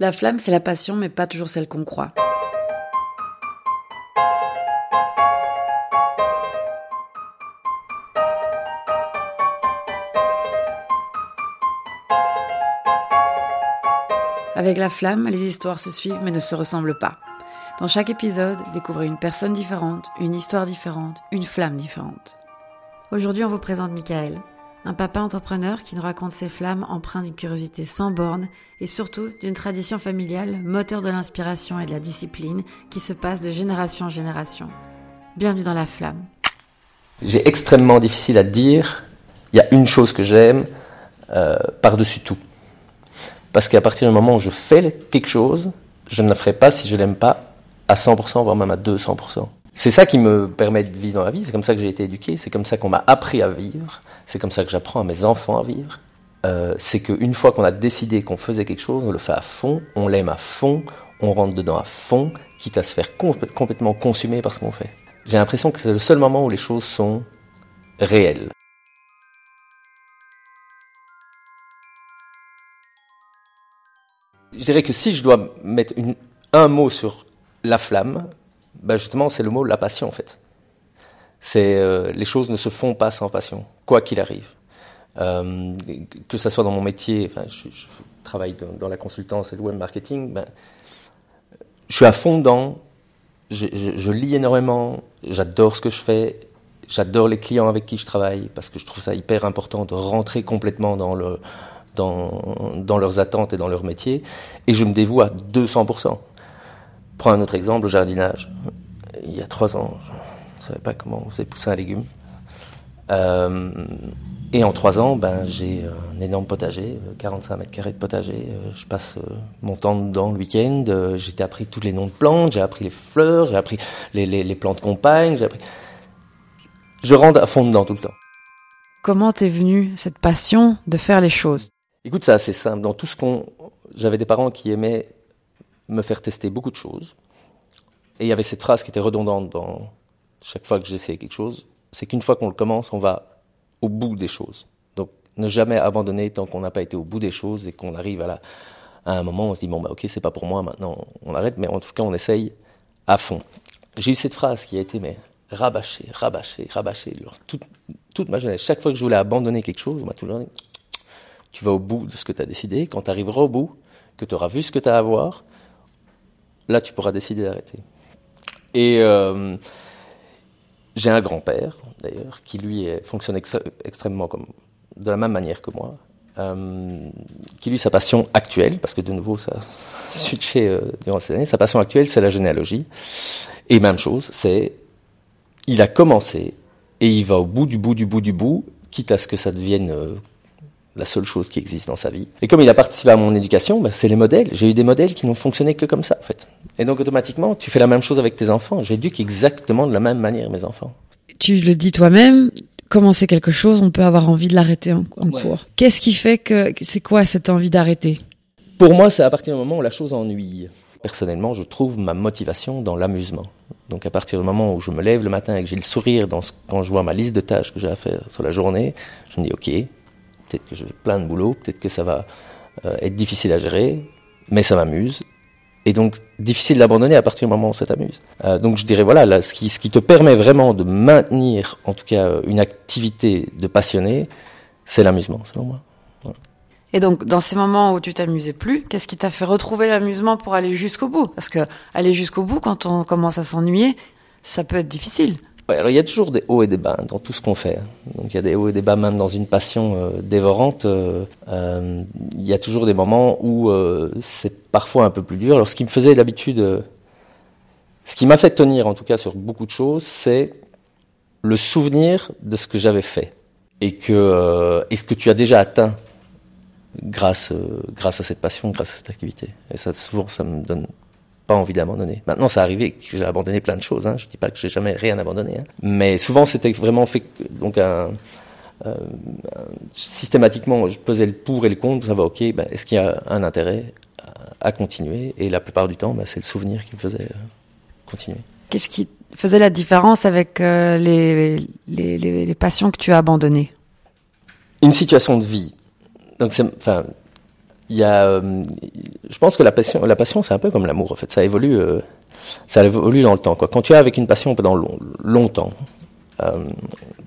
La flamme, c'est la passion, mais pas toujours celle qu'on croit. Avec la flamme, les histoires se suivent mais ne se ressemblent pas. Dans chaque épisode, découvrez une personne différente, une histoire différente, une flamme différente. Aujourd'hui, on vous présente Michael, un papa entrepreneur qui nous raconte ses flammes empreintes d'une curiosité sans bornes et surtout d'une tradition familiale, moteur de l'inspiration et de la discipline qui se passe de génération en génération. Bienvenue dans la flamme. J'ai extrêmement difficile à dire, il y a une chose que j'aime euh, par-dessus tout. Parce qu'à partir du moment où je fais quelque chose, je ne la ferai pas si je l'aime pas à 100%, voire même à 200%. C'est ça qui me permet de vivre dans la vie, c'est comme ça que j'ai été éduqué, c'est comme ça qu'on m'a appris à vivre, c'est comme ça que j'apprends à mes enfants à vivre. Euh, c'est qu'une fois qu'on a décidé qu'on faisait quelque chose, on le fait à fond, on l'aime à fond, on rentre dedans à fond, quitte à se faire complètement consumer par ce qu'on fait. J'ai l'impression que c'est le seul moment où les choses sont réelles. Je dirais que si je dois mettre un mot sur la flamme, ben justement, c'est le mot la passion en fait. C'est euh, les choses ne se font pas sans passion, quoi qu'il arrive. Euh, que ça soit dans mon métier, enfin, je, travaille dans, la consultance et le web marketing, ben, je suis à fond dedans. Je, je lis énormément, j'adore ce que je fais, j'adore les clients avec qui je travaille parce que je trouve ça hyper important de rentrer complètement dans le dans, dans leurs attentes et dans leur métier, et je me dévoue à 200%. Prends un autre exemple, le jardinage. Il y a trois ans, je ne savais pas comment on faisait pousser un légume. Euh, et en trois ans, ben, j'ai un énorme potager, 45 mètres carrés de potager. Euh, je passe euh, mon temps dedans le week-end. J'ai appris tous les noms de plantes, j'ai appris les fleurs, j'ai appris les, les, les plantes compagnes. Appris... Je rentre à fond dedans tout le temps. Comment t'es venue cette passion de faire les choses? Écoute, c'est assez simple. Dans tout ce qu'on, j'avais des parents qui aimaient me faire tester beaucoup de choses. Et il y avait cette phrase qui était redondante dans chaque fois que j'essayais quelque chose, c'est qu'une fois qu'on le commence, on va au bout des choses. Donc ne jamais abandonner tant qu'on n'a pas été au bout des choses et qu'on arrive à, un moment où on se dit bon bah ok c'est pas pour moi maintenant on arrête mais en tout cas on essaye à fond. J'ai eu cette phrase qui a été mais rabâchée, rabâchée, rabâchée toute, toute ma jeunesse. Chaque fois que je voulais abandonner quelque chose, on m'a toujours dit tu vas au bout de ce que tu as décidé. Quand tu arriveras au bout, que tu auras vu ce que tu as à voir, là tu pourras décider d'arrêter. Et euh, j'ai un grand-père, d'ailleurs, qui lui fonctionne extrêmement comme, de la même manière que moi, euh, qui lui, sa passion actuelle, parce que de nouveau, ça switché euh, durant ces années, sa passion actuelle, c'est la généalogie. Et même chose, c'est, il a commencé, et il va au bout du bout du bout du bout, quitte à ce que ça devienne la seule chose qui existe dans sa vie. Et comme il a participé à mon éducation, bah, c'est les modèles. J'ai eu des modèles qui n'ont fonctionné que comme ça, en fait. Et donc, automatiquement, tu fais la même chose avec tes enfants. J'éduque exactement de la même manière mes enfants. Tu le dis toi-même, commencer quelque chose, on peut avoir envie de l'arrêter en, cours. Qu'est-ce qui fait que, c'est quoi cette envie d'arrêter? Pour moi, c'est à partir du moment où la chose ennuie. Personnellement, je trouve ma motivation dans l'amusement. Donc à partir du moment où je me lève le matin et que j'ai le sourire dans quand je vois ma liste de tâches que j'ai à faire sur la journée, je me dis ok, peut-être que j'ai plein de boulot, peut-être que ça va euh, être difficile à gérer, mais ça m'amuse. Et donc, difficile d'abandonner à partir du moment où ça t'amuse. Euh, donc, je dirais, voilà, là, ce, qui, ce qui te permet vraiment de maintenir, en tout cas, une activité de passionné, c'est l'amusement, selon moi. Et donc, dans ces moments où tu t'amusais plus, qu'est-ce qui t'a fait retrouver l'amusement pour aller jusqu'au bout? Parce que aller jusqu'au bout, quand on commence à s'ennuyer, ça peut être difficile il y a toujours des hauts et des bas dans tout ce qu'on fait. Donc il y a des hauts et des bas même dans une passion euh, dévorante. Euh, euh, il y a toujours des moments où c'est parfois un peu plus dur. Alors ce qui me faisait d'habitude, ce qui m'a fait tenir en tout cas sur beaucoup de choses, c'est le souvenir de ce que j'avais fait et que et ce que tu as déjà atteint grâce grâce à cette passion, grâce à cette activité. Et ça souvent ça me donne pas envie d'abandonner. Maintenant, ça arrivé que j'ai abandonné plein de choses. Hein. Je dis pas que j'ai jamais rien abandonné, hein. mais souvent c'était vraiment fait donc un, euh, systématiquement, je pesais le pour et le contre pour savoir ok, ben, est-ce qu'il y a un intérêt à, continuer? Et la plupart du temps, ben, c'est le souvenir qui me faisait euh, continuer. Qu'est-ce qui faisait la différence avec euh, les, les, les, les passions que tu as abandonnées? Une situation de vie. Donc, enfin, il y a, je pense que la passion, la passion, c'est un peu comme l'amour. En fait, ça évolue, euh, ça évolue dans le temps. Quand tu es avec une passion pendant longtemps, euh,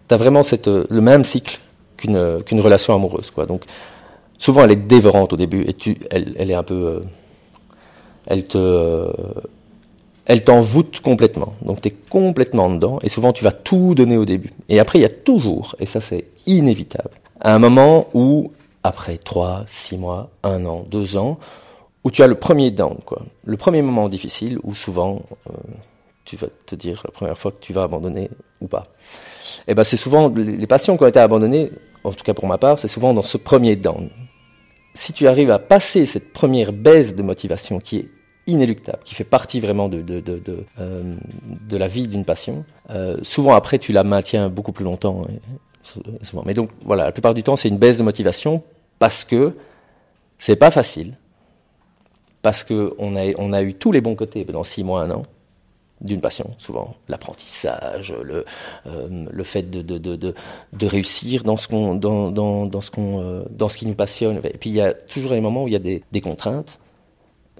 tu as vraiment cette, le même cycle qu'une qu'une relation amoureuse. Donc, souvent, elle est dévorante au début et elle, elle est un peu, elle te, elle t'envoûte complètement. Donc, tu es complètement dedans et souvent, tu vas tout donner au début. Et après, il y a toujours, et ça, c'est inévitable, un moment où après 3, 6 mois, 1 an, 2 ans, où tu as le premier down, quoi. Le premier moment difficile où souvent euh, tu vas te dire la première fois que tu vas abandonner ou pas. Et eh ben c'est souvent les passions qui ont été abandonnées, en tout cas pour ma part, c'est souvent dans ce premier down. Si tu arrives à passer cette première baisse de motivation qui est inéluctable, qui fait partie vraiment de, de, de, de, euh, la vie d'une passion, euh, souvent après tu la maintiens beaucoup plus longtemps. Mais donc voilà, la plupart du temps c'est une baisse de motivation parce que c'est pas facile, parce qu'on a, eu tous les bons côtés dans six mois, un an, d'une passion, souvent l'apprentissage, le, euh, fait de, réussir dans ce, qu'on, dans, ce qu'on, euh, dans ce qui nous passionne. Et puis il y a toujours des moments où il y a des, contraintes,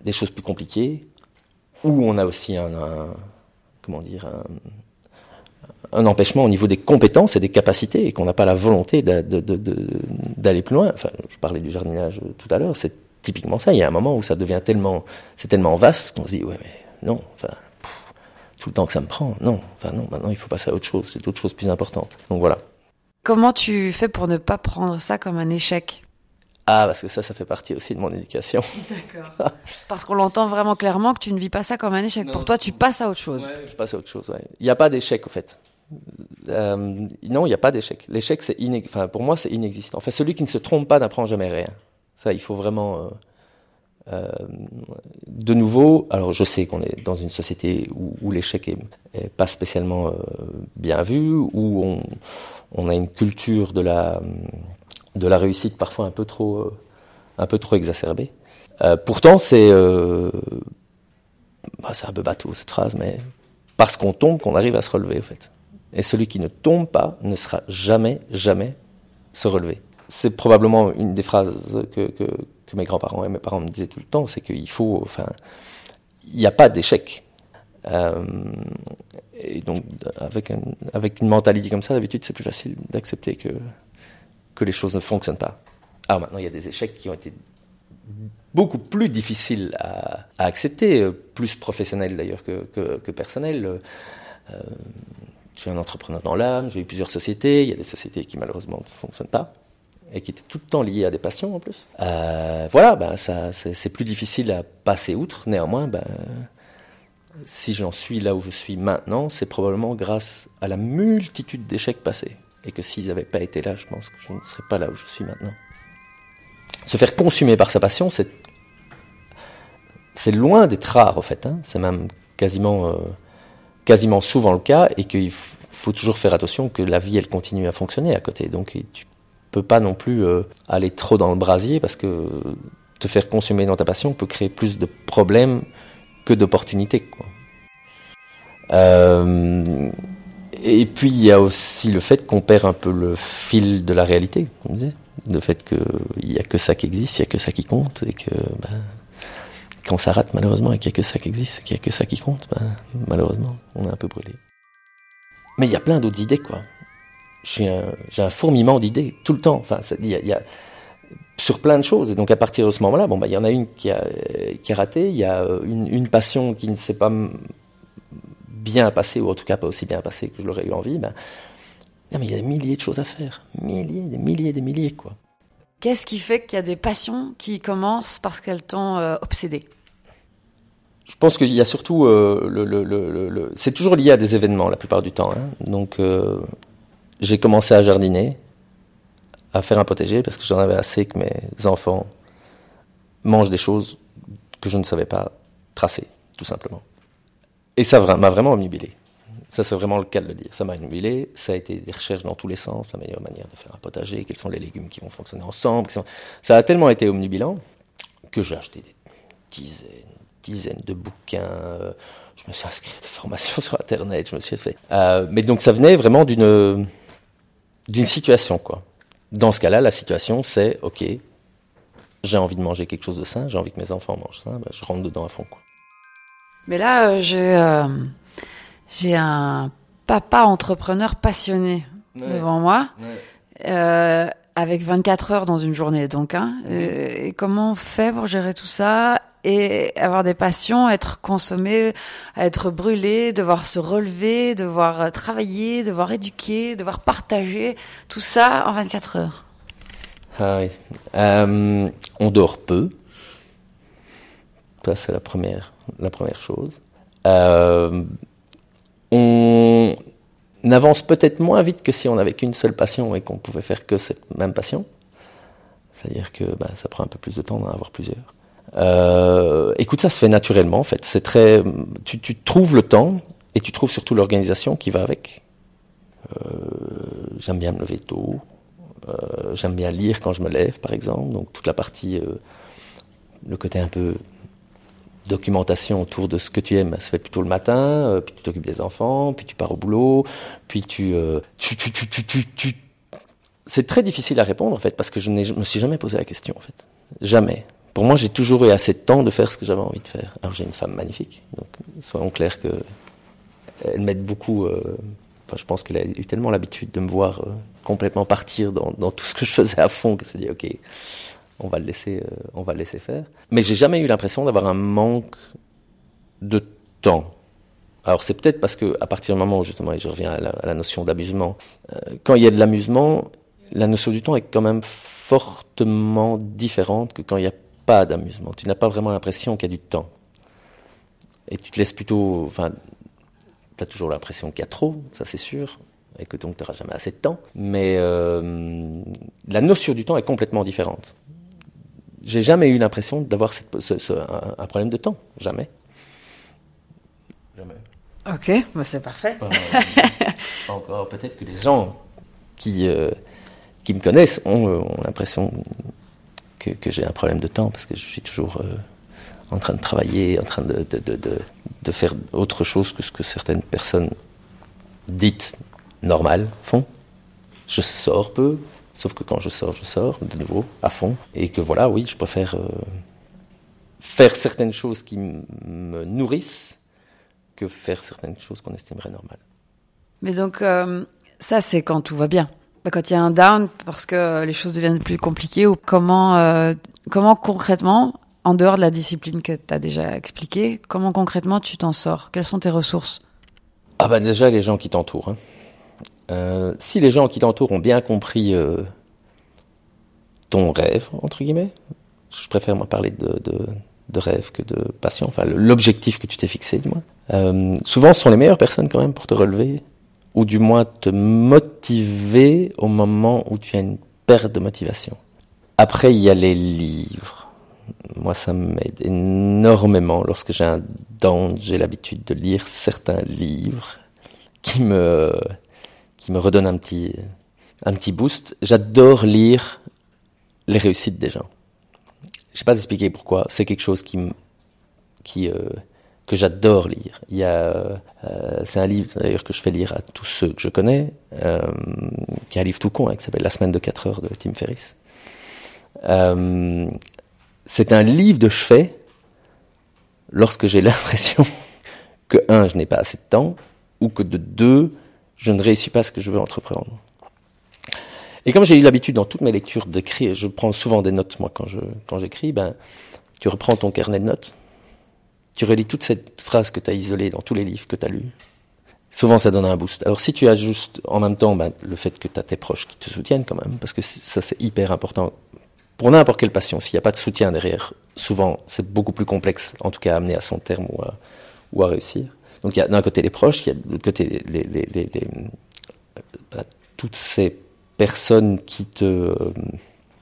des choses plus compliquées, où on a aussi un, comment dire, un, empêchement au niveau des compétences et des capacités et qu'on n'a pas la volonté d'aller plus loin. Enfin, je parlais du jardinage tout à l'heure, typiquement ça. Il y a un moment où ça devient tellement, c'est tellement vaste qu'on se dit, ouais, mais non, enfin, tout le temps que ça me prend, non, enfin non, maintenant il faut passer à autre chose, c'est autre chose plus importante. Donc voilà. Comment tu fais pour ne pas prendre ça comme un échec? Ah, parce que ça, ça fait partie aussi de mon éducation. D'accord. parce qu'on l'entend vraiment clairement que tu ne vis pas ça comme un échec. Pour toi, tu passes à autre chose. Ouais, je passe à autre chose. Ouais. Il n'y a pas d'échec, au fait. Euh, non, il n'y a pas d'échec. L'échec, c'est enfin, pour moi, c'est inexistant. Enfin, celui qui ne se trompe pas n'apprend jamais rien. Ça, il faut vraiment. Euh, euh, de nouveau, alors je sais qu'on est dans une société où, l'échec est, pas spécialement euh, bien vu, où on, a une culture de la de la réussite parfois un peu trop un peu trop exacerbée. Pourtant, c'est bah, c'est un peu bateau cette phrase, mais parce qu'on tombe qu'on arrive à se relever, en fait. Et celui qui ne tombe pas ne sera jamais, jamais se relever. C'est probablement une des phrases que, que, mes grands-parents et mes parents me disaient tout le temps, c'est qu'il faut, enfin, il n'y a pas d'échec. Euh, et donc, avec, un, avec une mentalité comme ça, d'habitude, c'est plus facile d'accepter que, que les choses ne fonctionnent pas. Alors maintenant, il y a des échecs qui ont été beaucoup plus difficiles à, accepter, plus professionnels d'ailleurs que, que, que personnels. Euh, je suis un entrepreneur dans l'âme, j'ai eu plusieurs sociétés, il y a des sociétés qui malheureusement ne fonctionnent pas et qui étaient tout le temps liées à des passions en plus. Euh, voilà, ben ça, c'est plus difficile à passer outre. Néanmoins, ben, si j'en suis là où je suis maintenant, c'est probablement grâce à la multitude d'échecs passés. Et que s'ils n'avaient pas été là, je pense que je ne serais pas là où je suis maintenant. Se faire consumer par sa passion, c'est c'est loin d'être rare en fait. Hein. C'est même quasiment euh, quasiment souvent le cas et qu'il faut toujours faire attention que la vie elle continue à fonctionner à côté. Donc tu peux pas non plus euh, aller trop dans le brasier parce que te faire consommer dans ta passion peut créer plus de problèmes que d'opportunités. Euh, et puis il y a aussi le fait qu'on perd un peu le fil de la réalité, on disait. Le fait qu'il n'y a que ça qui existe, il n'y a que ça qui compte et que ben, quand ça rate malheureusement et qu'il n'y a que ça qui existe, qu'il n'y a que ça qui compte, ben, malheureusement, on est un peu brûlé. Mais il y a plein d'autres idées, quoi. J'ai un, un, fourmillement d'idées tout le temps. Enfin, il y, y a, sur plein de choses. Et donc à partir de ce moment-là, bon, bah, il y en a une qui a, qui a raté, il y a une, une passion qui ne s'est pas bien passée, ou en tout cas pas aussi bien passée que je l'aurais eu envie. Ben, non, mais il y a des milliers de choses à faire. Milliers, des milliers, des milliers, quoi. Qu'est-ce qui fait qu'il y a des passions qui commencent parce qu'elles t'ont euh, obsédé je pense qu'il y a surtout euh, le, le, le, le c'est toujours lié à des événements la plupart du temps. Hein. Donc euh, j'ai commencé à jardiner, à faire un potager parce que j'en avais assez que mes enfants mangent des choses que je ne savais pas tracer, tout simplement. Et ça m'a vraiment omnubilé. Ça, c'est vraiment le cas de le dire. Ça m'a omnubilé. Ça a été des recherches dans tous les sens, la meilleure manière de faire un potager, quels sont les légumes qui vont fonctionner ensemble. Ça a tellement été omnubilant que j'ai acheté des dizaines dizaines de bouquins. Euh, je me suis inscrit à des formations sur Internet. Je me suis fait. Euh, mais donc ça venait vraiment d'une d'une situation quoi. Dans ce cas-là, la situation c'est ok, j'ai envie de manger quelque chose de sain, j'ai envie que mes enfants mangent sain, ben, je rentre dedans à fond. Quoi. Mais là, euh, j'ai euh, j'ai un papa entrepreneur passionné devant moi, euh, avec 24 heures dans une journée. Donc, hein, et comment on fait pour gérer tout ça? Et avoir des passions, être consommé, être brûlé, devoir se relever, devoir travailler, devoir éduquer, devoir partager, tout ça en 24 heures. Ah. Euh, on dort peu. Ça, c'est la première, la première chose. Euh, on avance peut-être moins vite que si on n'avait qu'une seule passion et qu'on pouvait faire que cette même passion. C'est-à-dire que bah, ça prend un peu plus de temps d'en avoir plusieurs. Euh, écoute, ça se fait naturellement en fait. C'est très, tu, trouves le temps et tu trouves surtout l'organisation qui va avec. Euh, j'aime bien me lever tôt. Euh, j'aime bien lire quand je me lève, par exemple. Donc toute la partie, le côté un peu documentation autour de ce que tu aimes, ça se fait plutôt le matin. Puis tu t'occupes des enfants, puis tu pars au boulot, puis tu c'est très difficile à répondre en fait parce que je ne me suis jamais posé la question en fait. Jamais. Pour moi, j'ai toujours eu assez de temps de faire ce que j'avais envie de faire. Alors j'ai une femme magnifique, donc soyons clairs que elle m'aide beaucoup. Euh, enfin, je pense qu'elle a eu tellement l'habitude de me voir euh, complètement partir dans, tout ce que je faisais à fond que c'est dit ok, on va le laisser, euh, on va le laisser faire. Mais j'ai jamais eu l'impression d'avoir un manque de temps. Alors c'est peut-être parce que à partir du moment où justement, et je reviens à la, à la notion d'amusement, quand il y a de l'amusement, la notion du temps est quand même fortement différente que quand il n'y a pas d'amusement. Tu n'as pas vraiment l'impression qu'il y a du temps. Et tu te laisses plutôt. Enfin, tu as toujours l'impression qu'il y a trop, ça c'est sûr, et que donc tu n'auras jamais assez de temps. Mais euh, la notion du temps est complètement différente. J'ai jamais eu l'impression d'avoir ce, ce, un, un, problème de temps. Jamais. Jamais. Ok, bah c'est parfait. Euh, encore, peut-être que les gens qui. Euh, qui me connaissent ont, euh, ont l'impression que, j'ai un problème de temps parce que je suis toujours euh, en train de travailler, en train de, de, de, de, faire autre chose que ce que certaines personnes dites normales font. Je sors peu, sauf que quand je sors, je sors de nouveau à fond. Et que voilà, oui, je préfère euh, faire certaines choses qui me nourrissent que faire certaines choses qu'on estimerait normales. Mais donc, euh, ça, c'est quand tout va bien quand il y a un down parce que les choses deviennent plus compliquées ou comment euh, comment concrètement en dehors de la discipline que tu as déjà expliqué, comment concrètement tu t'en sors? Quelles sont tes ressources? Ah ben déjà les gens qui t'entourent. Hein. Euh, si les gens qui t'entourent ont bien compris euh, ton rêve entre guillemets, je préfère moi parler de, de, rêve que de passion, enfin l'objectif que tu t'es fixé du moins. Euh, souvent ce sont les meilleures personnes quand même pour te relever ou du moins te motiver au moment où tu as une perte de motivation. Après, il y a les livres. Moi, ça m'aide énormément lorsque j'ai un down. J'ai l'habitude de lire certains livres qui me qui me redonnent un petit un petit boost. J'adore lire les réussites des gens. Je sais pas expliquer pourquoi. C'est quelque chose qui qui euh, que j'adore lire. Il y a, euh, c'est un livre d'ailleurs que je fais lire à tous ceux que je connais, euh, qui est un livre tout con, hein, qui s'appelle La semaine de 4 heures de Tim Ferriss. Euh, c'est un livre de chevet lorsque j'ai l'impression que un, je n'ai pas assez de temps, ou que de deux, je ne réussis pas ce que je veux entreprendre. Et comme j'ai eu l'habitude dans toutes mes lectures d'écrire, je prends souvent des notes moi quand je quand j'écris, ben tu reprends ton carnet de notes tu relis toute cette phrase que tu as isolée dans tous les livres que tu as lus. Souvent, ça donne un boost. Alors, si tu ajustes en même temps ben, le fait que tu as tes proches qui te soutiennent quand même, parce que ça, c'est hyper important. Pour n'importe quelle passion, s'il n'y a pas de soutien derrière, souvent, c'est beaucoup plus complexe, en tout cas, à amener à son terme ou à, réussir. Donc, il y a d'un côté les proches, il y a de l'autre côté ben, toutes ces personnes qui te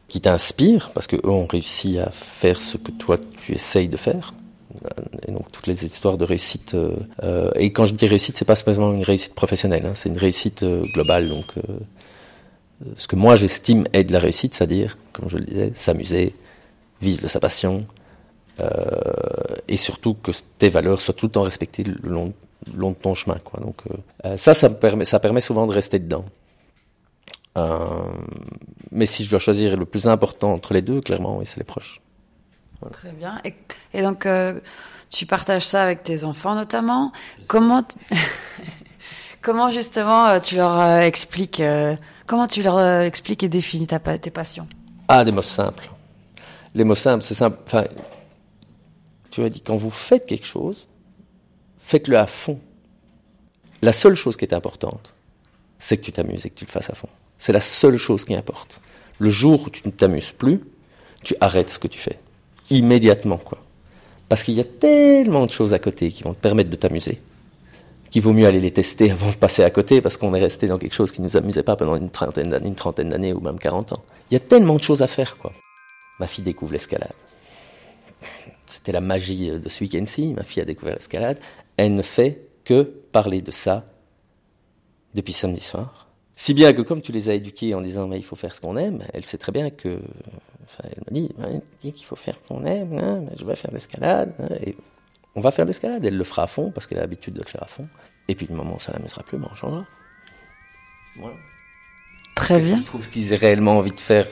qui t'inspirent, parce qu'eux ont réussi à faire ce que toi, tu essayes de faire et donc toutes les histoires de réussite. Euh, euh, et quand je dis réussite, c'est pas seulement une réussite professionnelle, hein, c'est une réussite euh, globale. Donc, euh, ce que moi j'estime être la réussite, c'est-à-dire, comme je le disais, s'amuser, vivre de sa passion, euh, et surtout que tes valeurs soient tout le temps respectées le long, le long de ton chemin. Quoi. Donc, ça, ça permet, ça permet souvent de rester dedans. mais si je dois choisir le plus important entre les deux, clairement, oui, c'est les proches. Très bien. Et, donc, euh, tu partages ça avec tes enfants notamment. Comment, comment justement euh, tu leur euh, expliques, comment tu leur expliques et définis ta, tes passions? Ah, des mots simples. Les mots simples, c'est simple. Enfin, tu as dit quand vous faites quelque chose, faites-le à fond. La seule chose qui est importante, c'est que tu t'amuses et que tu le fasses à fond. C'est la seule chose qui importe. Le jour où tu ne t'amuses plus, tu arrêtes ce que tu fais. Immédiatement, quoi. Parce qu'il y a tellement de choses à côté qui vont te permettre de t'amuser, qu'il vaut mieux aller les tester avant de passer à côté parce qu'on est resté dans quelque chose qui ne nous amusait pas pendant une trentaine d'années, une trentaine d'années ou même 40 ans. Il y a tellement de choses à faire, quoi. Ma fille découvre l'escalade. C'était la magie de ce week-end-ci. Ma fille a découvert l'escalade. Elle ne fait que parler de ça depuis samedi soir si bien que comme tu les as éduqués en disant mais il faut faire ce qu'on aime, elle sait très bien que, enfin, elle me dit, dit qu'il faut faire ce qu'on aime, hein, mais je vais faire l'escalade, hein, et on va faire l'escalade, elle le fera à fond parce qu'elle a l'habitude de le faire à fond, et puis du moment où ça l'amusera plus, ben on changera. Voilà. Très bien. Je trouve qu'ils aient réellement envie de faire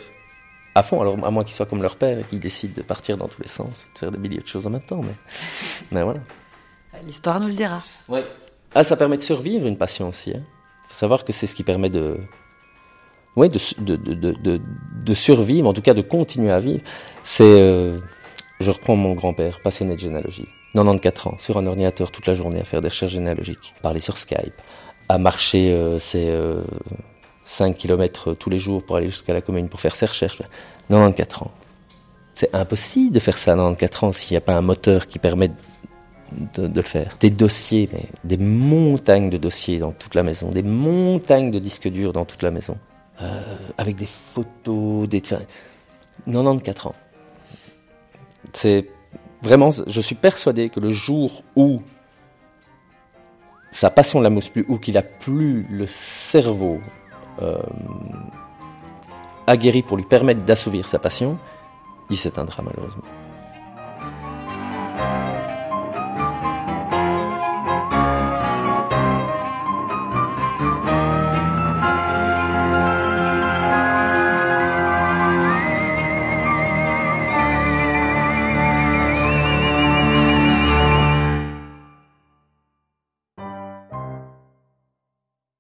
à fond, alors à moins qu'ils soient comme leur père et qu'ils décident de partir dans tous les sens, de faire des milliers de choses en même temps, mais, mais voilà. L'histoire nous le dira. Ouais. Ah, ça permet de survivre une passion aussi. Hein savoir que c'est ce qui permet de, ouais, de, de, de, de, survivre, en tout cas de continuer à vivre. C'est, euh, je reprends mon grand-père, passionné de généalogie, 94 ans, sur un ordinateur toute la journée à faire des recherches généalogiques, parler sur Skype, à marcher euh, ses 5 euh, km tous les jours pour aller jusqu'à la commune pour faire ses recherches. 94 ans. C'est impossible de faire ça à 94 ans s'il n'y a pas un moteur qui permet de, le faire. Des dossiers, des montagnes de dossiers dans toute la maison, des montagnes de disques durs dans toute la maison, euh, avec des photos, des... 94 ans. C'est vraiment, je suis persuadé que le jour où sa passion ne la mousse plus, ou qu'il a plus le cerveau euh, aguerri pour lui permettre d'assouvir sa passion, il s'éteindra malheureusement.